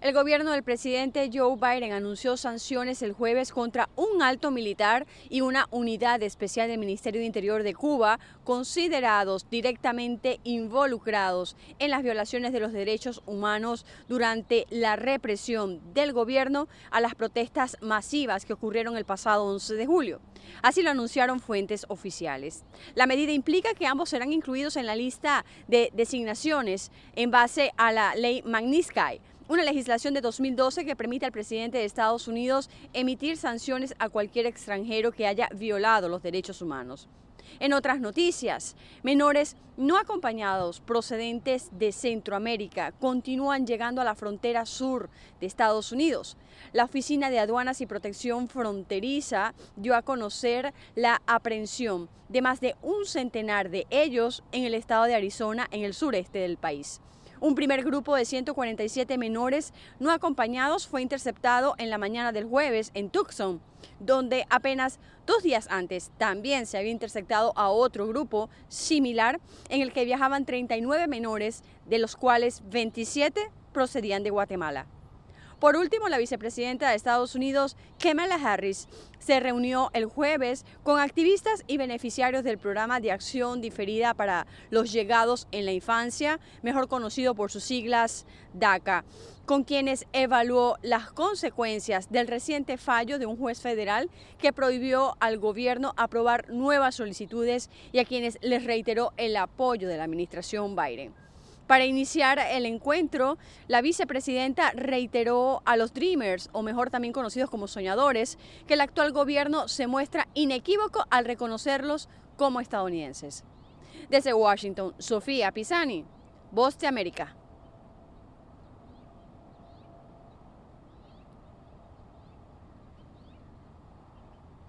El gobierno del presidente Joe Biden anunció sanciones el jueves contra un alto militar y una unidad especial del Ministerio de Interior de Cuba, considerados directamente involucrados en las violaciones de los derechos humanos durante la represión del gobierno a las protestas masivas que ocurrieron el pasado 11 de julio. Así lo anunciaron fuentes oficiales. La medida implica que ambos serán incluidos en la lista de designaciones en base a la ley Magnitsky una legislación de 2012 que permite al presidente de Estados Unidos emitir sanciones a cualquier extranjero que haya violado los derechos humanos. En otras noticias, menores no acompañados procedentes de Centroamérica continúan llegando a la frontera sur de Estados Unidos. La Oficina de Aduanas y Protección Fronteriza dio a conocer la aprehensión de más de un centenar de ellos en el estado de Arizona, en el sureste del país. Un primer grupo de 147 menores no acompañados fue interceptado en la mañana del jueves en Tucson, donde apenas dos días antes también se había interceptado a otro grupo similar en el que viajaban 39 menores, de los cuales 27 procedían de Guatemala. Por último, la vicepresidenta de Estados Unidos, Kamala Harris, se reunió el jueves con activistas y beneficiarios del programa de acción diferida para los llegados en la infancia, mejor conocido por sus siglas DACA, con quienes evaluó las consecuencias del reciente fallo de un juez federal que prohibió al gobierno aprobar nuevas solicitudes y a quienes les reiteró el apoyo de la administración Biden. Para iniciar el encuentro, la vicepresidenta reiteró a los Dreamers, o mejor también conocidos como soñadores, que el actual gobierno se muestra inequívoco al reconocerlos como estadounidenses. Desde Washington, Sofía Pisani, Voz de América.